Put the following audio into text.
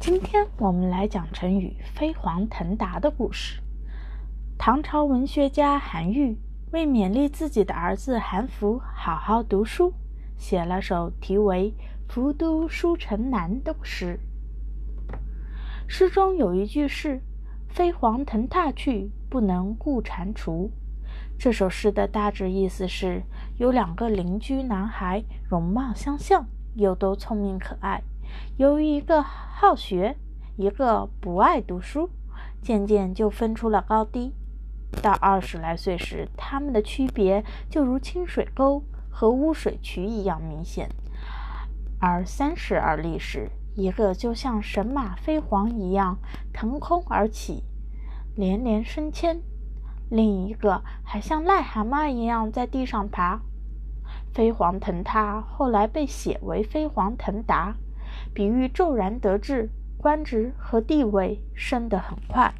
今天我们来讲成语“飞黄腾达”的故事。唐朝文学家韩愈为勉励自己的儿子韩福好好读书，写了首题为《福都书城南》的诗。诗中有一句是“飞黄腾达去，不能顾蟾蜍”。这首诗的大致意思是：有两个邻居男孩，容貌相像，又都聪明可爱。由于一个好学，一个不爱读书，渐渐就分出了高低。到二十来岁时，他们的区别就如清水沟和污水渠一样明显；而三十而立时，一个就像神马飞黄一样腾空而起，连连升迁；另一个还像癞蛤蟆一样在地上爬。飞黄腾达后来被写为飞黄腾达。比喻骤然得志，官职和地位升得很快。